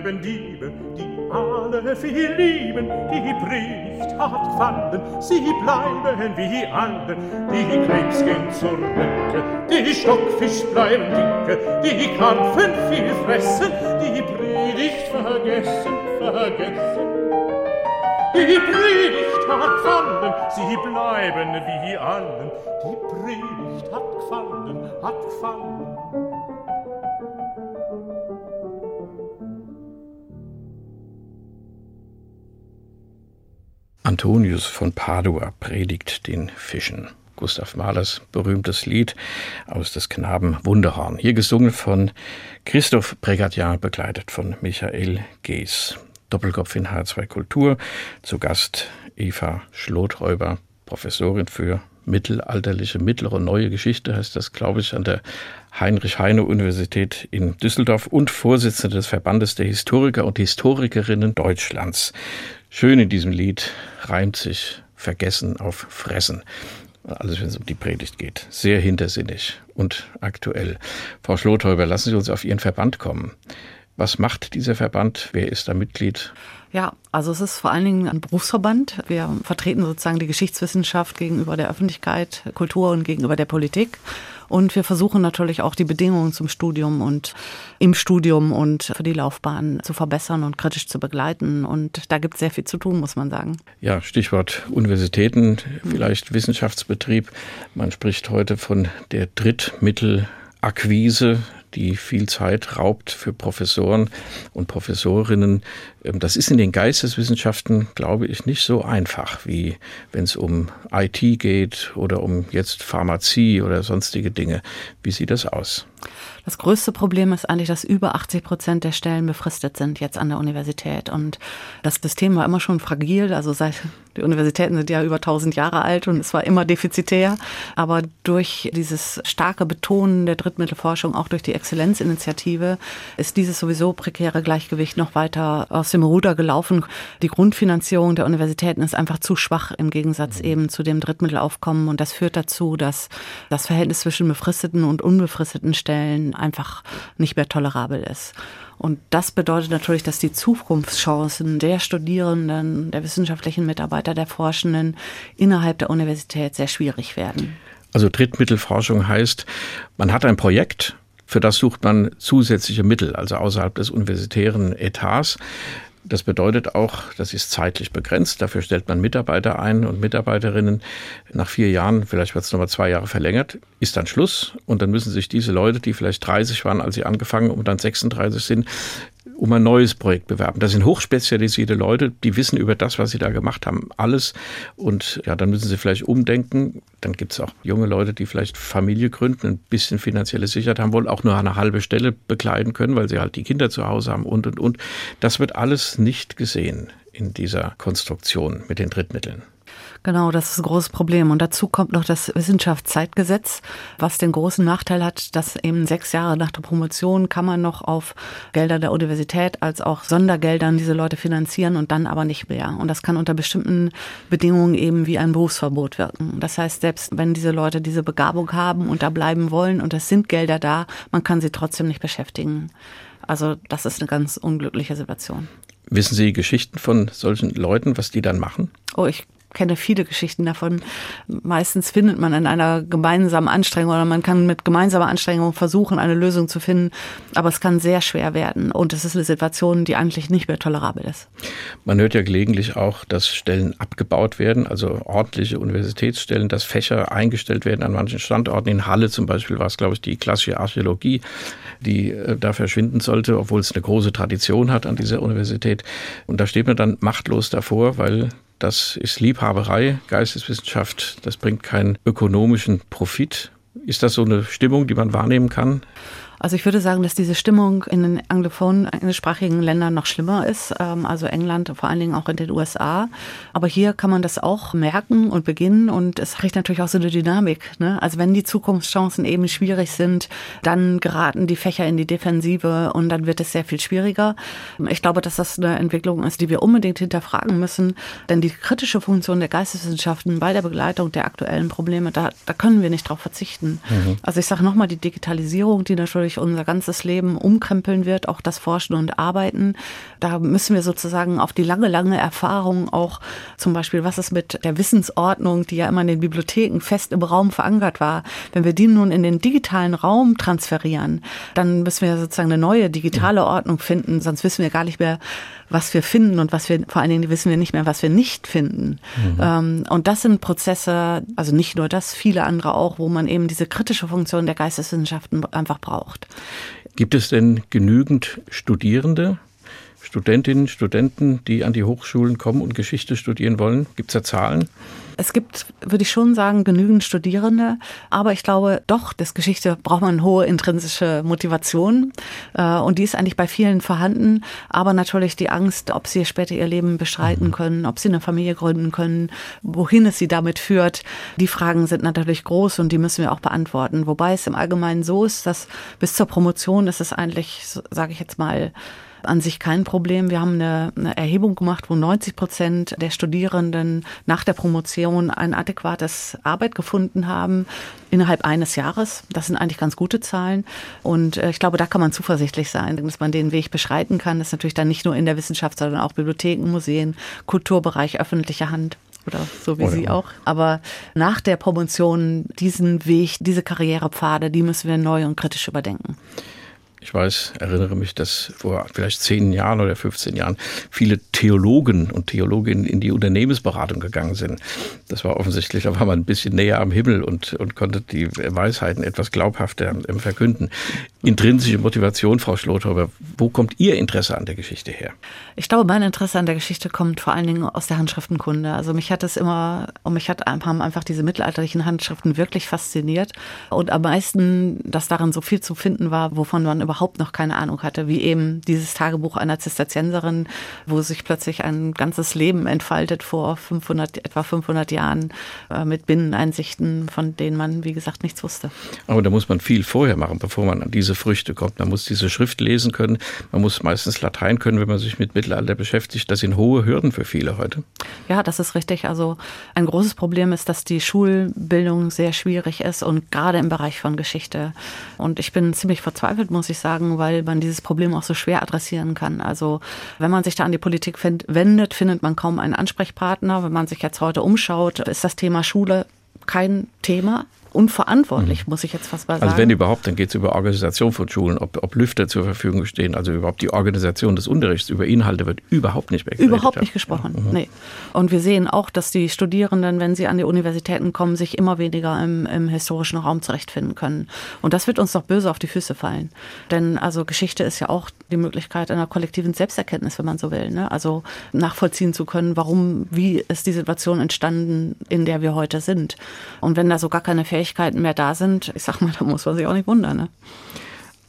Speaker 4: bleiben Diebe, die alle viel lieben, die Predigt hat gefallen, sie bleiben wie alle, die Krebs gehen zur Decke, die Stockfisch bleiben dicke, die Karpfen viel fressen, die Predigt vergessen, vergessen. Die Predigt hat gefallen, sie bleiben wie allen. Die Predigt hat gefallen, hat gefallen.
Speaker 2: Antonius von Padua predigt den Fischen. Gustav Mahlers berühmtes Lied aus des Knaben Wunderhorn. Hier gesungen von Christoph Pregatian, begleitet von Michael Gees. Doppelkopf in H2 Kultur. Zu Gast Eva Schlothräuber, Professorin für mittelalterliche, mittlere neue Geschichte, heißt das, glaube ich, an der Heinrich-Heine-Universität in Düsseldorf und Vorsitzende des Verbandes der Historiker und Historikerinnen Deutschlands. Schön in diesem Lied reimt sich Vergessen auf Fressen. Alles, wenn es um die Predigt geht. Sehr hintersinnig und aktuell. Frau Schlothäuber, lassen Sie uns auf Ihren Verband kommen. Was macht dieser Verband? Wer ist da Mitglied?
Speaker 3: Ja, also es ist vor allen Dingen ein Berufsverband. Wir vertreten sozusagen die Geschichtswissenschaft gegenüber der Öffentlichkeit, Kultur und gegenüber der Politik. Und wir versuchen natürlich auch die Bedingungen zum Studium und im Studium und für die Laufbahn zu verbessern und kritisch zu begleiten. Und da gibt es sehr viel zu tun, muss man sagen.
Speaker 2: Ja, Stichwort Universitäten, vielleicht Wissenschaftsbetrieb. Man spricht heute von der Drittmittelakquise die viel Zeit raubt für Professoren und Professorinnen. Ähm, das ist in den Geisteswissenschaften, glaube ich, nicht so einfach, wie wenn es um IT geht oder um jetzt Pharmazie oder sonstige Dinge. Wie sieht das aus?
Speaker 3: Das größte Problem ist eigentlich, dass über 80 Prozent der Stellen befristet sind jetzt an der Universität. Und das System war immer schon fragil. Also seit die Universitäten sind ja über 1000 Jahre alt und es war immer defizitär. Aber durch dieses starke Betonen der Drittmittelforschung, auch durch die Exzellenzinitiative, ist dieses sowieso prekäre Gleichgewicht noch weiter aus dem Ruder gelaufen. Die Grundfinanzierung der Universitäten ist einfach zu schwach im Gegensatz mhm. eben zu dem Drittmittelaufkommen. Und das führt dazu, dass das Verhältnis zwischen befristeten und unbefristeten Stellen einfach nicht mehr tolerabel ist. Und das bedeutet natürlich, dass die Zukunftschancen der Studierenden, der wissenschaftlichen Mitarbeiter, der Forschenden innerhalb der Universität sehr schwierig werden.
Speaker 2: Also Drittmittelforschung heißt, man hat ein Projekt, für das sucht man zusätzliche Mittel, also außerhalb des universitären Etats. Das bedeutet auch, das ist zeitlich begrenzt. Dafür stellt man Mitarbeiter ein und Mitarbeiterinnen. Nach vier Jahren, vielleicht wird es nochmal zwei Jahre verlängert, ist dann Schluss. Und dann müssen sich diese Leute, die vielleicht 30 waren, als sie angefangen und dann 36 sind, um ein neues Projekt bewerben. Das sind hochspezialisierte Leute, die wissen über das, was sie da gemacht haben, alles. Und ja, dann müssen sie vielleicht umdenken. Dann gibt es auch junge Leute, die vielleicht Familie gründen, ein bisschen finanzielle Sicherheit haben wollen, auch nur eine halbe Stelle bekleiden können, weil sie halt die Kinder zu Hause haben und, und, und. Das wird alles nicht gesehen in dieser Konstruktion mit den Drittmitteln.
Speaker 3: Genau, das ist ein großes Problem. Und dazu kommt noch das Wissenschaftszeitgesetz, was den großen Nachteil hat, dass eben sechs Jahre nach der Promotion kann man noch auf Gelder der Universität als auch Sondergeldern diese Leute finanzieren und dann aber nicht mehr. Und das kann unter bestimmten Bedingungen eben wie ein Berufsverbot wirken. Das heißt, selbst wenn diese Leute diese Begabung haben und da bleiben wollen und es sind Gelder da, man kann sie trotzdem nicht beschäftigen. Also das ist eine ganz unglückliche Situation.
Speaker 2: Wissen Sie Geschichten von solchen Leuten, was die dann machen?
Speaker 3: Oh, ich kenne viele Geschichten davon. Meistens findet man in einer gemeinsamen Anstrengung oder man kann mit gemeinsamer Anstrengung versuchen, eine Lösung zu finden. Aber es kann sehr schwer werden. Und es ist eine Situation, die eigentlich nicht mehr tolerabel ist.
Speaker 2: Man hört ja gelegentlich auch, dass Stellen abgebaut werden, also ordentliche Universitätsstellen, dass Fächer eingestellt werden an manchen Standorten. In Halle zum Beispiel war es, glaube ich, die klassische Archäologie, die äh, da verschwinden sollte, obwohl es eine große Tradition hat an dieser Universität. Und da steht man dann machtlos davor, weil das ist Liebhaberei, Geisteswissenschaft, das bringt keinen ökonomischen Profit. Ist das so eine Stimmung, die man wahrnehmen kann?
Speaker 3: Also ich würde sagen, dass diese Stimmung in den anglophonen, englischsprachigen Ländern noch schlimmer ist, ähm, also England, vor allen Dingen auch in den USA. Aber hier kann man das auch merken und beginnen und es kriegt natürlich auch so eine Dynamik. Ne? Also wenn die Zukunftschancen eben schwierig sind, dann geraten die Fächer in die Defensive und dann wird es sehr viel schwieriger. Ich glaube, dass das eine Entwicklung ist, die wir unbedingt hinterfragen müssen, denn die kritische Funktion der Geisteswissenschaften bei der Begleitung der aktuellen Probleme, da, da können wir nicht drauf verzichten. Mhm. Also ich sage nochmal, die Digitalisierung, die natürlich natürlich unser ganzes Leben umkrempeln wird, auch das Forschen und Arbeiten. Da müssen wir sozusagen auf die lange, lange Erfahrung auch zum Beispiel, was ist mit der Wissensordnung, die ja immer in den Bibliotheken fest im Raum verankert war. Wenn wir die nun in den digitalen Raum transferieren, dann müssen wir sozusagen eine neue digitale Ordnung finden, sonst wissen wir gar nicht mehr, was wir finden und was wir, vor allen Dingen wissen wir nicht mehr, was wir nicht finden. Mhm. Ähm, und das sind Prozesse, also nicht nur das, viele andere auch, wo man eben diese kritische Funktion der Geisteswissenschaften einfach braucht.
Speaker 2: Gibt es denn genügend Studierende, Studentinnen, Studenten, die an die Hochschulen kommen und Geschichte studieren wollen? Gibt es da Zahlen?
Speaker 3: Es gibt, würde ich schon sagen, genügend Studierende, aber ich glaube doch, das Geschichte braucht man hohe intrinsische Motivation äh, und die ist eigentlich bei vielen vorhanden, aber natürlich die Angst, ob sie später ihr Leben beschreiten mhm. können, ob sie eine Familie gründen können, wohin es sie damit führt. Die Fragen sind natürlich groß und die müssen wir auch beantworten. Wobei es im Allgemeinen so ist, dass bis zur Promotion ist es eigentlich, sage ich jetzt mal, an sich kein Problem. Wir haben eine, eine Erhebung gemacht, wo 90 Prozent der Studierenden nach der Promotion ein adäquates Arbeit gefunden haben innerhalb eines Jahres. Das sind eigentlich ganz gute Zahlen. Und äh, ich glaube, da kann man zuversichtlich sein, dass man den Weg beschreiten kann. Das ist natürlich dann nicht nur in der Wissenschaft, sondern auch Bibliotheken, Museen, Kulturbereich, öffentliche Hand oder so wie oh ja. Sie auch. Aber nach der Promotion diesen Weg, diese Karrierepfade, die müssen wir neu und kritisch überdenken.
Speaker 2: Ich weiß, erinnere mich, dass vor vielleicht zehn Jahren oder 15 Jahren viele Theologen und Theologinnen in die Unternehmensberatung gegangen sind. Das war offensichtlich, da war man ein bisschen näher am Himmel und, und konnte die Weisheiten etwas glaubhafter verkünden. Intrinsische Motivation, Frau Schlothauber, wo kommt Ihr Interesse an der Geschichte her?
Speaker 3: Ich glaube, mein Interesse an der Geschichte kommt vor allen Dingen aus der Handschriftenkunde. Also mich hat es immer, und mich hat, haben einfach diese mittelalterlichen Handschriften wirklich fasziniert. Und am meisten, dass darin so viel zu finden war, wovon man überhaupt noch keine Ahnung hatte, wie eben dieses Tagebuch einer Zisterzienserin, wo sich plötzlich ein ganzes Leben entfaltet vor 500, etwa 500 Jahren äh, mit Binneneinsichten, von denen man, wie gesagt, nichts wusste.
Speaker 2: Aber da muss man viel vorher machen, bevor man an diese Früchte kommt. Man muss diese Schrift lesen können, man muss meistens Latein können, wenn man sich mit Mittelalter beschäftigt. Das sind hohe Hürden für viele heute.
Speaker 3: Ja, das ist richtig. Also ein großes Problem ist, dass die Schulbildung sehr schwierig ist und gerade im Bereich von Geschichte. Und ich bin ziemlich verzweifelt, muss ich sagen, weil man dieses Problem auch so schwer adressieren kann. Also wenn man sich da an die Politik wendet, findet man kaum einen Ansprechpartner. Wenn man sich jetzt heute umschaut, ist das Thema Schule kein Thema unverantwortlich, mhm. muss ich jetzt fast mal sagen.
Speaker 2: Also wenn überhaupt, dann geht es über Organisation von Schulen, ob, ob Lüfter zur Verfügung stehen, also überhaupt die Organisation des Unterrichts, über Inhalte wird überhaupt nicht mehr
Speaker 3: geredet. Überhaupt nicht gesprochen, ja. mhm. nee. Und wir sehen auch, dass die Studierenden, wenn sie an die Universitäten kommen, sich immer weniger im, im historischen Raum zurechtfinden können. Und das wird uns doch böse auf die Füße fallen. Denn also Geschichte ist ja auch die Möglichkeit einer kollektiven Selbsterkenntnis, wenn man so will. Ne? Also nachvollziehen zu können, warum, wie ist die Situation entstanden, in der wir heute sind. Und wenn da so gar keine Fähigkeit Fähigkeiten mehr da sind, ich sag mal, [laughs] da muss man sich auch nicht wundern. Ne?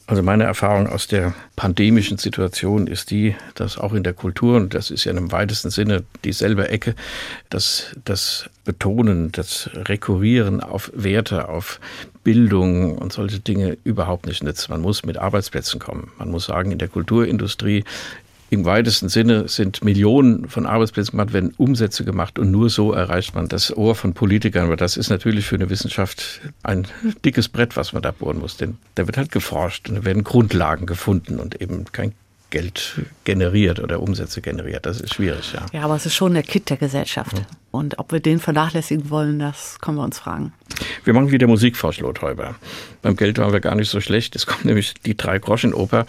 Speaker 2: Also meine Erfahrung aus der pandemischen Situation ist die, dass auch in der Kultur, und das ist ja im weitesten Sinne dieselbe Ecke, dass das Betonen, das Rekurrieren auf Werte, auf Bildung und solche Dinge überhaupt nicht nützt. Man muss mit Arbeitsplätzen kommen. Man muss sagen, in der Kulturindustrie im weitesten Sinne sind Millionen von Arbeitsplätzen gemacht, werden Umsätze gemacht und nur so erreicht man das Ohr von Politikern. Aber das ist natürlich für eine Wissenschaft ein dickes Brett, was man da bohren muss. Denn da wird halt geforscht und da werden Grundlagen gefunden und eben kein Geld generiert oder Umsätze generiert. Das ist schwierig, ja.
Speaker 3: Ja, aber es ist schon der Kit der Gesellschaft. Ja. Und ob wir den vernachlässigen wollen, das können wir uns fragen.
Speaker 2: Wir machen wieder Musik, Frau Schlothäuber. Beim Geld waren wir gar nicht so schlecht. Es kommt nämlich die Drei-Groschen-Oper,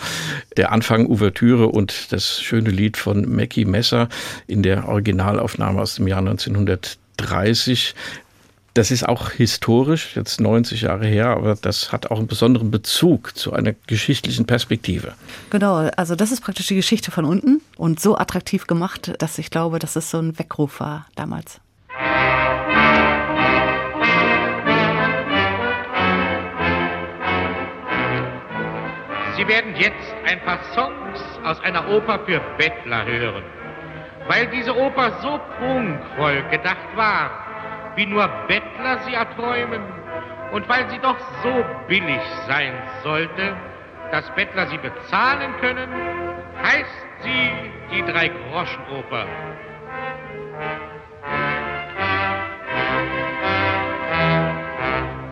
Speaker 2: der Anfang Ouvertüre und das schöne Lied von Mackie Messer in der Originalaufnahme aus dem Jahr 1930. Das ist auch historisch, jetzt 90 Jahre her, aber das hat auch einen besonderen Bezug zu einer geschichtlichen Perspektive.
Speaker 3: Genau, also das ist praktisch die Geschichte von unten und so attraktiv gemacht, dass ich glaube, dass es so ein Weckruf war damals.
Speaker 5: Sie werden jetzt ein paar Songs aus einer Oper für Bettler hören. Weil diese Oper so prunkvoll gedacht war, wie nur Bettler sie erträumen. Und weil sie doch so billig sein sollte, dass Bettler sie bezahlen können, heißt sie die Drei-Groschen-Oper.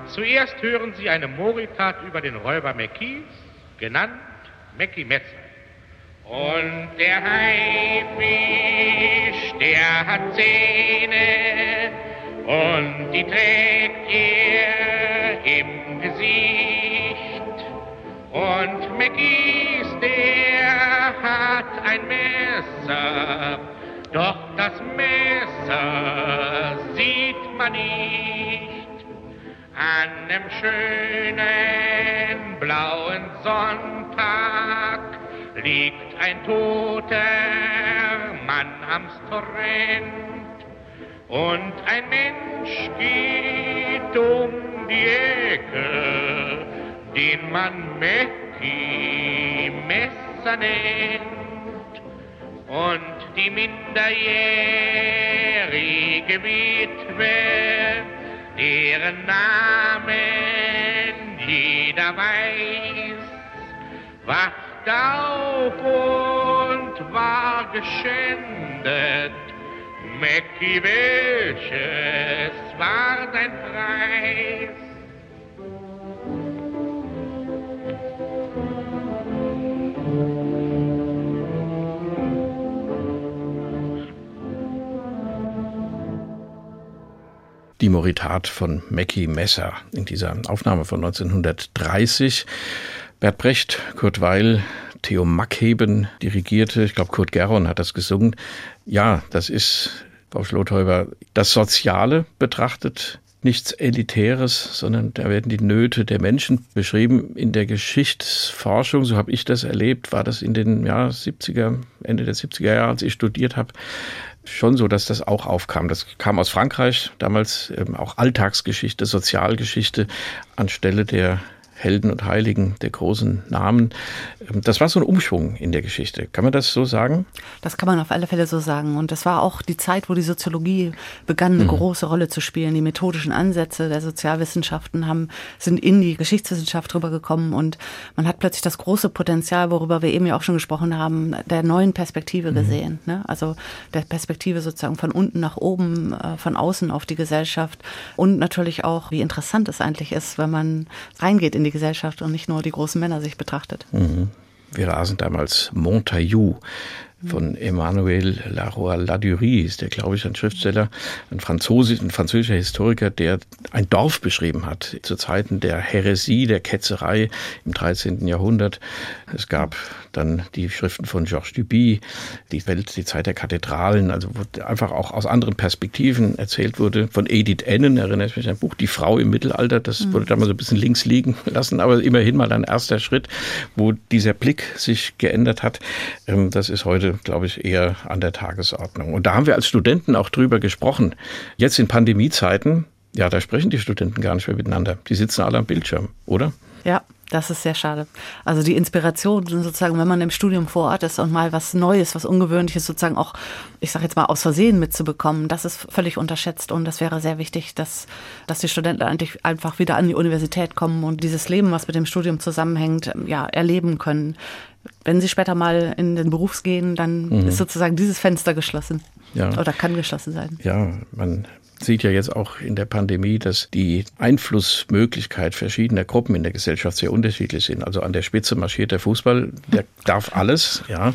Speaker 5: Zuerst hören Sie eine Moritat über den Räuber Mackies, genannt Mackie Metzer. Und der Haifisch, der hat Zähne, und die trägt er im Gesicht. Und McGees, der hat ein Messer, doch das Messer sieht man nicht. An dem schönen blauen Sonntag liegt ein toter Mann am Strand und ein Mensch geht um die Ecke, den man Mäcki Messer nennt. Und die minderjährige Witwe, deren Namen jeder weiß, wacht auf und war geschändet Mäcki, welches war dein Preis?
Speaker 2: Die Moritat von Mackie Messer in dieser Aufnahme von 1930. Bert Brecht, Kurt Weil, Theo Mackheben dirigierte, ich glaube Kurt Geron hat das gesungen. Ja, das ist, Frau Schlothäuber, das Soziale betrachtet, nichts Elitäres, sondern da werden die Nöte der Menschen beschrieben. In der Geschichtsforschung, so habe ich das erlebt, war das in den ja, 70er, Ende der 70er Jahre, als ich studiert habe, schon so, dass das auch aufkam. Das kam aus Frankreich, damals ähm, auch Alltagsgeschichte, Sozialgeschichte anstelle der Helden und Heiligen, der großen Namen. Ähm, das war so ein Umschwung in der Geschichte. Kann man das so sagen?
Speaker 3: Das kann man auf alle Fälle so sagen. Und das war auch die Zeit, wo die Soziologie begann, eine mhm. große Rolle zu spielen. Die methodischen Ansätze der Sozialwissenschaften haben, sind in die Geschichtswissenschaft rübergekommen und man hat plötzlich das große Potenzial, worüber wir eben ja auch schon gesprochen haben, der neuen Perspektive mhm. gesehen. Ne? Also der Perspektive sozusagen von unten nach oben, äh, von außen auf die Gesellschaft und natürlich auch, wie interessant es eigentlich ist, wenn man reingeht in die Gesellschaft und nicht nur die großen Männer sich betrachtet.
Speaker 2: Mhm. Wir lasen damals Montaillou von Emmanuel Laroy Ladurie, ist der, glaube ich, ein Schriftsteller, ein, Franzose, ein französischer Historiker, der ein Dorf beschrieben hat zu Zeiten der Häresie, der Ketzerei im 13. Jahrhundert. Es gab dann die Schriften von Georges Duby, die Welt, die Zeit der Kathedralen, also wo einfach auch aus anderen Perspektiven erzählt wurde. Von Edith Ennen erinnere ich mich an ein Buch, Die Frau im Mittelalter, das mhm. wurde da mal so ein bisschen links liegen [laughs] lassen, aber immerhin mal ein erster Schritt, wo dieser Blick sich geändert hat. Ähm, das ist heute, glaube ich, eher an der Tagesordnung. Und da haben wir als Studenten auch drüber gesprochen. Jetzt in Pandemiezeiten, ja, da sprechen die Studenten gar nicht mehr miteinander. Die sitzen alle am Bildschirm, oder?
Speaker 3: Ja, das ist sehr schade. Also die Inspiration sozusagen, wenn man im Studium vor Ort ist und mal was Neues, was Ungewöhnliches sozusagen auch, ich sage jetzt mal aus Versehen mitzubekommen, das ist völlig unterschätzt und das wäre sehr wichtig, dass, dass die Studenten eigentlich einfach wieder an die Universität kommen und dieses Leben, was mit dem Studium zusammenhängt, ja, erleben können. Wenn sie später mal in den Berufs gehen, dann mhm. ist sozusagen dieses Fenster geschlossen. Ja. Oder kann geschlossen sein.
Speaker 2: Ja, man sieht ja jetzt auch in der Pandemie, dass die Einflussmöglichkeit verschiedener Gruppen in der Gesellschaft sehr unterschiedlich sind. Also an der Spitze marschiert der Fußball, der [laughs] darf alles, ja.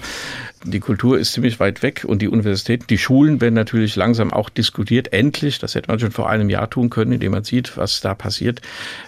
Speaker 2: Die Kultur ist ziemlich weit weg und die Universitäten, die Schulen werden natürlich langsam auch diskutiert. Endlich, das hätte man schon vor einem Jahr tun können, indem man sieht, was da passiert.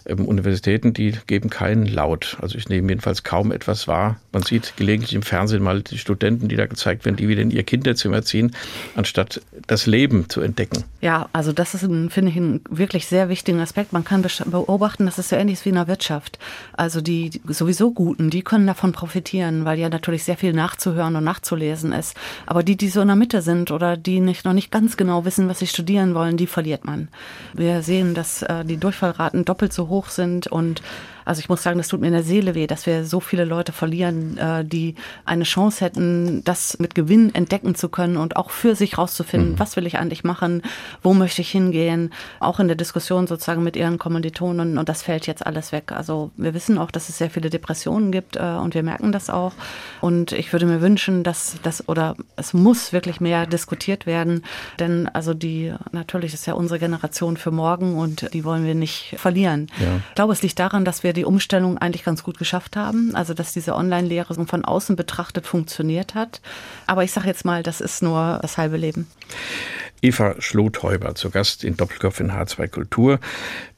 Speaker 2: Ähm, Universitäten, die geben keinen Laut. Also ich nehme jedenfalls kaum etwas wahr. Man sieht gelegentlich im Fernsehen mal die Studenten, die da gezeigt werden, die wieder in ihr Kinderzimmer ziehen, anstatt das Leben zu entdecken.
Speaker 3: Ja, also das ist, finde ich, ein wirklich sehr wichtigen Aspekt. Man kann beobachten, dass es so ähnlich ist wie in der Wirtschaft. Also die sowieso Guten, die können davon profitieren, weil ja natürlich sehr viel nachzuhören und nachzulesen ist. Aber die, die so in der Mitte sind oder die nicht, noch nicht ganz genau wissen, was sie studieren wollen, die verliert man. Wir sehen, dass äh, die Durchfallraten doppelt so hoch sind und also ich muss sagen, das tut mir in der Seele weh, dass wir so viele Leute verlieren, äh, die eine Chance hätten, das mit Gewinn entdecken zu können und auch für sich rauszufinden, mhm. was will ich eigentlich machen, wo möchte ich hingehen, auch in der Diskussion sozusagen mit ihren Kommilitonen und das fällt jetzt alles weg. Also wir wissen auch, dass es sehr viele Depressionen gibt äh, und wir merken das auch und ich würde mir wünschen, dass das oder es muss wirklich mehr diskutiert werden, denn also die natürlich ist ja unsere Generation für morgen und die wollen wir nicht verlieren. Ja. Ich glaube, es liegt daran, dass wir die Umstellung eigentlich ganz gut geschafft haben. Also dass diese Online-Lehre von außen betrachtet funktioniert hat. Aber ich sage jetzt mal, das ist nur das halbe Leben.
Speaker 2: Eva Schlothäuber zu Gast in Doppelkopf in H2 Kultur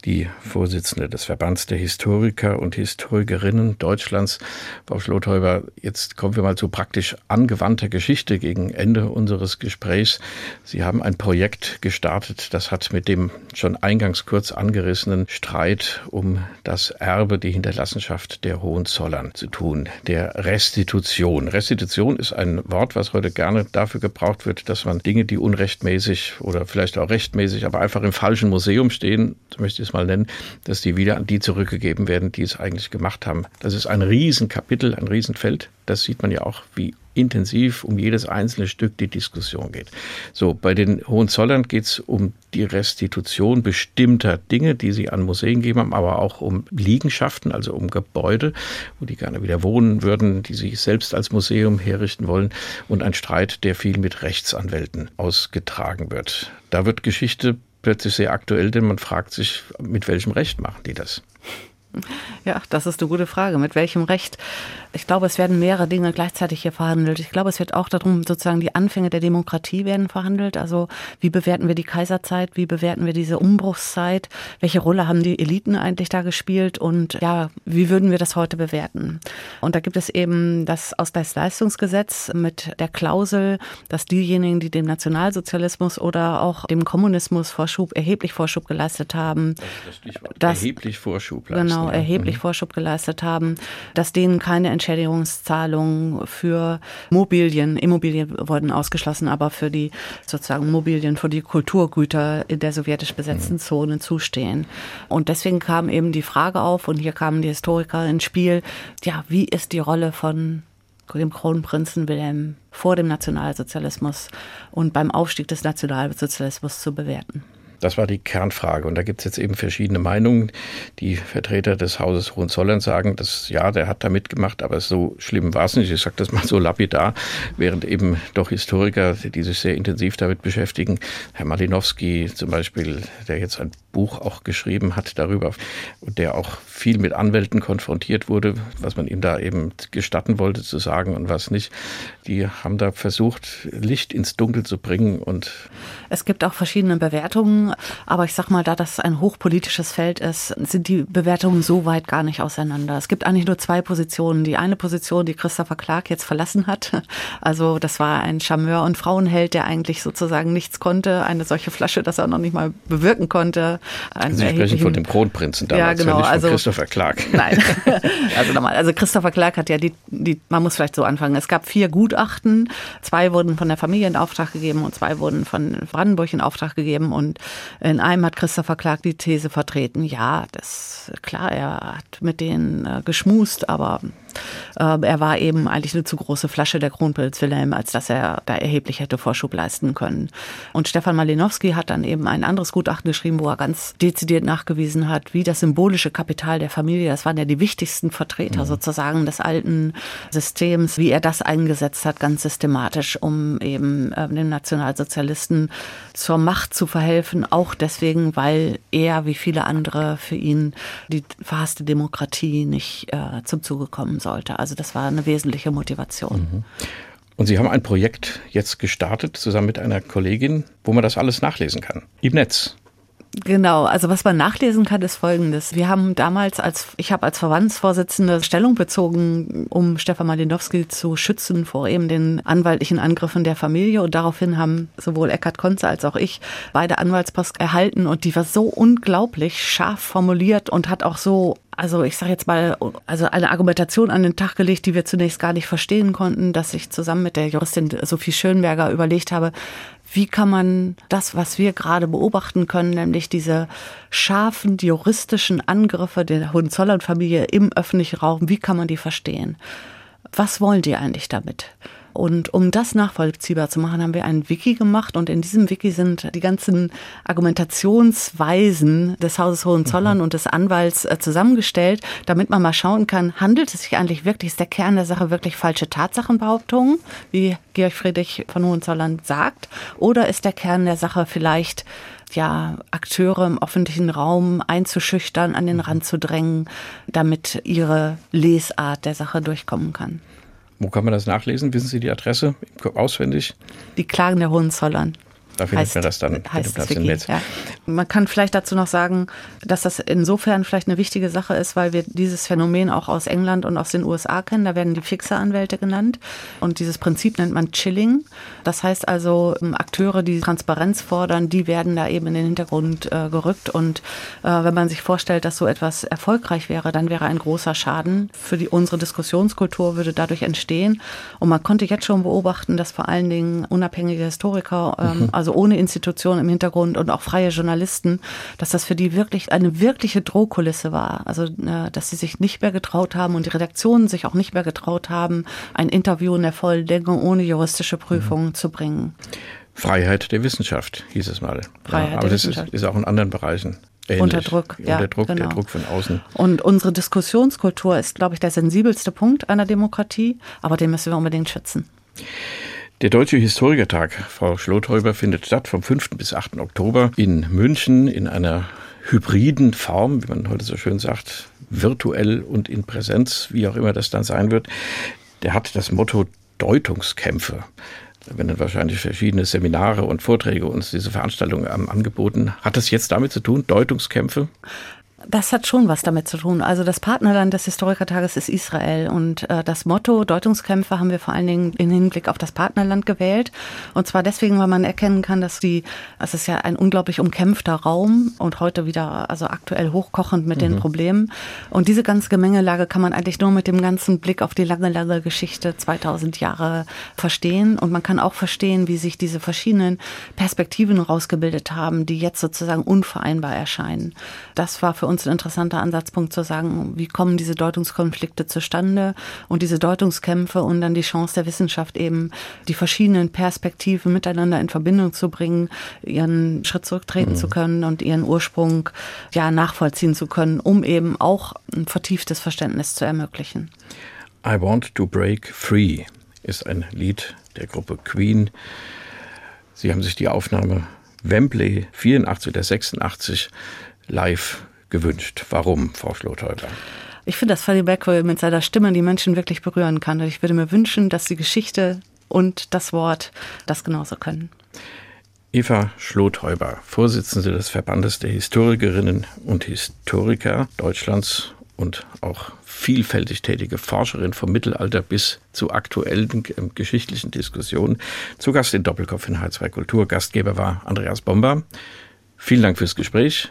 Speaker 2: die Vorsitzende des Verbands der Historiker und Historikerinnen Deutschlands. Frau Schlothäuber, jetzt kommen wir mal zu praktisch angewandter Geschichte gegen Ende unseres Gesprächs. Sie haben ein Projekt gestartet, das hat mit dem schon eingangs kurz angerissenen Streit um das Erbe, die Hinterlassenschaft der Hohenzollern zu tun, der Restitution. Restitution ist ein Wort, was heute gerne dafür gebraucht wird, dass man Dinge, die unrechtmäßig oder vielleicht auch rechtmäßig, aber einfach im falschen Museum stehen, möchte ich mal nennen, dass die wieder an die zurückgegeben werden, die es eigentlich gemacht haben. Das ist ein Riesenkapitel, ein Riesenfeld. Das sieht man ja auch, wie intensiv um jedes einzelne Stück die Diskussion geht. So, bei den Hohenzollern geht es um die Restitution bestimmter Dinge, die sie an Museen geben haben, aber auch um Liegenschaften, also um Gebäude, wo die gerne wieder wohnen würden, die sie selbst als Museum herrichten wollen und ein Streit, der viel mit Rechtsanwälten ausgetragen wird. Da wird Geschichte plötzlich sehr aktuell, denn man fragt sich, mit welchem Recht machen die das?
Speaker 3: Ja, das ist eine gute Frage. Mit welchem Recht? Ich glaube, es werden mehrere Dinge gleichzeitig hier verhandelt. Ich glaube, es wird auch darum, sozusagen die Anfänge der Demokratie werden verhandelt. Also wie bewerten wir die Kaiserzeit? Wie bewerten wir diese Umbruchszeit? Welche Rolle haben die Eliten eigentlich da gespielt? Und ja, wie würden wir das heute bewerten? Und da gibt es eben das Ausgleichsleistungsgesetz mit der Klausel, dass diejenigen, die dem Nationalsozialismus oder auch dem Kommunismus Vorschub, erheblich Vorschub geleistet haben,
Speaker 2: das erheblich Vorschub leisten.
Speaker 3: Genau, erheblich mhm. Vorschub geleistet haben, dass denen keine Entschädigungszahlungen für Mobilien, Immobilien wurden ausgeschlossen, aber für die sozusagen Mobilien, für die Kulturgüter in der sowjetisch besetzten mhm. Zone zustehen. Und deswegen kam eben die Frage auf, und hier kamen die Historiker ins Spiel, ja, wie ist die Rolle von dem Kronprinzen Wilhelm vor dem Nationalsozialismus und beim Aufstieg des Nationalsozialismus zu bewerten?
Speaker 2: Das war die Kernfrage. Und da gibt es jetzt eben verschiedene Meinungen. Die Vertreter des Hauses Hohenzollern sagen, dass ja, der hat da mitgemacht, aber so schlimm war es nicht. Ich sage das mal so lapidar, während eben doch Historiker, die sich sehr intensiv damit beschäftigen, Herr Malinowski zum Beispiel, der jetzt ein Buch auch geschrieben hat darüber und der auch viel mit Anwälten konfrontiert wurde, was man ihm da eben gestatten wollte zu sagen und was nicht. Die haben da versucht, Licht ins Dunkel zu bringen und
Speaker 3: es gibt auch verschiedene Bewertungen aber ich sag mal, da das ein hochpolitisches Feld ist, sind die Bewertungen so weit gar nicht auseinander. Es gibt eigentlich nur zwei Positionen. Die eine Position, die Christopher Clark jetzt verlassen hat. [laughs] Also das war ein Charmeur und Frauenheld, der eigentlich sozusagen nichts konnte. Eine solche Flasche, das er noch nicht mal bewirken konnte.
Speaker 2: Einen Sie sprechen von dem Kronprinzen damals,
Speaker 3: ja, genau,
Speaker 2: nicht
Speaker 3: also,
Speaker 2: Christopher Clark. [laughs]
Speaker 3: Nein, [laughs] also nochmal, also Christopher Clark hat ja die, die, man muss vielleicht so anfangen. Es gab vier Gutachten. Zwei wurden von der Familie in Auftrag gegeben und zwei wurden von Brandenburg in Auftrag gegeben und in einem hat Christopher Clark die These vertreten, ja, das klar, er hat mit denen äh, geschmust, aber er war eben eigentlich eine zu große Flasche der Kronprinz Wilhelm, als dass er da erheblich hätte Vorschub leisten können. Und Stefan Malinowski hat dann eben ein anderes Gutachten geschrieben, wo er ganz dezidiert nachgewiesen hat, wie das symbolische Kapital der Familie, das waren ja die wichtigsten Vertreter mhm. sozusagen des alten Systems, wie er das eingesetzt hat, ganz systematisch, um eben äh, den Nationalsozialisten zur Macht zu verhelfen, auch deswegen, weil er wie viele andere für ihn die verhasste Demokratie nicht äh, zum Zuge kommen sollte. Also das war eine wesentliche Motivation. Mhm.
Speaker 2: Und Sie haben ein Projekt jetzt gestartet, zusammen mit einer Kollegin, wo man das alles nachlesen kann. Im Netz.
Speaker 3: Genau, also was man nachlesen kann, ist folgendes. Wir haben damals als, ich habe als Verbandsvorsitzende Stellung bezogen, um Stefan Malinowski zu schützen vor eben den anwaltlichen Angriffen der Familie. Und daraufhin haben sowohl Eckhard Konze als auch ich beide Anwaltspost erhalten. Und die war so unglaublich scharf formuliert und hat auch so also ich sage jetzt mal, also eine Argumentation an den Tag gelegt, die wir zunächst gar nicht verstehen konnten, dass ich zusammen mit der Juristin Sophie Schönberger überlegt habe, wie kann man das, was wir gerade beobachten können, nämlich diese scharfen juristischen Angriffe der Hohenzollern-Familie im öffentlichen Raum, wie kann man die verstehen? Was wollen die eigentlich damit? Und um das nachvollziehbar zu machen, haben wir ein Wiki gemacht und in diesem Wiki sind die ganzen Argumentationsweisen des Hauses Hohenzollern mhm. und des Anwalts äh, zusammengestellt, damit man mal schauen kann, handelt es sich eigentlich wirklich, ist der Kern der Sache wirklich falsche Tatsachenbehauptungen, wie Georg Friedrich von Hohenzollern sagt, oder ist der Kern der Sache vielleicht ja, Akteure im öffentlichen Raum einzuschüchtern, an den Rand zu drängen, damit ihre Lesart der Sache durchkommen kann.
Speaker 2: Wo kann man das nachlesen? Wissen Sie die Adresse auswendig?
Speaker 3: Die Klagen der Hohenzollern.
Speaker 2: Da findet heißt, man das dann
Speaker 3: heißt Platz im Netz. Ja. Man kann vielleicht dazu noch sagen, dass das insofern vielleicht eine wichtige Sache ist, weil wir dieses Phänomen auch aus England und aus den USA kennen. Da werden die Fixeranwälte genannt. Und dieses Prinzip nennt man Chilling. Das heißt also, ähm, Akteure, die Transparenz fordern, die werden da eben in den Hintergrund äh, gerückt. Und äh, wenn man sich vorstellt, dass so etwas erfolgreich wäre, dann wäre ein großer Schaden für die, unsere Diskussionskultur würde dadurch entstehen. Und man konnte jetzt schon beobachten, dass vor allen Dingen unabhängige Historiker, ähm, mhm. also ohne Institution im Hintergrund und auch freie Journalisten, dass das für die wirklich eine wirkliche Drohkulisse war. Also, äh, dass sie sich nicht mehr getraut haben und die Redaktionen sich auch nicht mehr getraut haben, ein Interview in der vollen Länge ohne juristische Prüfung mhm. zu bringen.
Speaker 2: Freiheit der Wissenschaft hieß es mal.
Speaker 3: Freiheit
Speaker 2: ja, aber das ist, ist, auch in anderen Bereichen. Ähnlich.
Speaker 3: Unter Druck,
Speaker 2: ja. Unter Druck, genau. der Druck von außen.
Speaker 3: Und unsere Diskussionskultur ist, glaube ich, der sensibelste Punkt einer Demokratie, aber den müssen wir unbedingt schützen.
Speaker 2: Der Deutsche Historikertag, Frau Schlothäuber, findet statt vom 5. bis 8. Oktober in München in einer hybriden Form, wie man heute so schön sagt, virtuell und in Präsenz, wie auch immer das dann sein wird, der hat das Motto Deutungskämpfe. Da werden wahrscheinlich verschiedene Seminare und Vorträge uns diese Veranstaltung angeboten. Hat das jetzt damit zu tun, Deutungskämpfe?
Speaker 3: Das hat schon was damit zu tun. Also das Partnerland des Historikertages ist Israel und äh, das Motto Deutungskämpfe haben wir vor allen Dingen im Hinblick auf das Partnerland gewählt. Und zwar deswegen, weil man erkennen kann, dass die, es ist ja ein unglaublich umkämpfter Raum und heute wieder, also aktuell hochkochend mit mhm. den Problemen. Und diese ganze Gemengelage kann man eigentlich nur mit dem ganzen Blick auf die lange, lange Geschichte 2000 Jahre verstehen. Und man kann auch verstehen, wie sich diese verschiedenen Perspektiven rausgebildet haben, die jetzt sozusagen unvereinbar erscheinen. Das war für uns uns ein interessanter Ansatzpunkt zu sagen, wie kommen diese Deutungskonflikte zustande und diese Deutungskämpfe und dann die Chance der Wissenschaft eben, die verschiedenen Perspektiven miteinander in Verbindung zu bringen, ihren Schritt zurücktreten mhm. zu können und ihren Ursprung ja nachvollziehen zu können, um eben auch ein vertieftes Verständnis zu ermöglichen.
Speaker 2: I Want to Break Free ist ein Lied der Gruppe Queen. Sie haben sich die Aufnahme Wembley 84 oder 86 live gewünscht. Warum, Frau Schlothäuber?
Speaker 3: Ich finde, dass Freddie Mercury mit seiner Stimme die Menschen wirklich berühren kann. Und ich würde mir wünschen, dass die Geschichte und das Wort das genauso können.
Speaker 2: Eva Schlothäuber, Vorsitzende des Verbandes der Historikerinnen und Historiker Deutschlands und auch vielfältig tätige Forscherin vom Mittelalter bis zu aktuellen äh, geschichtlichen Diskussionen. Zu Gast in Doppelkopf in H2 Kultur. Gastgeber war Andreas Bomber. Vielen Dank fürs Gespräch.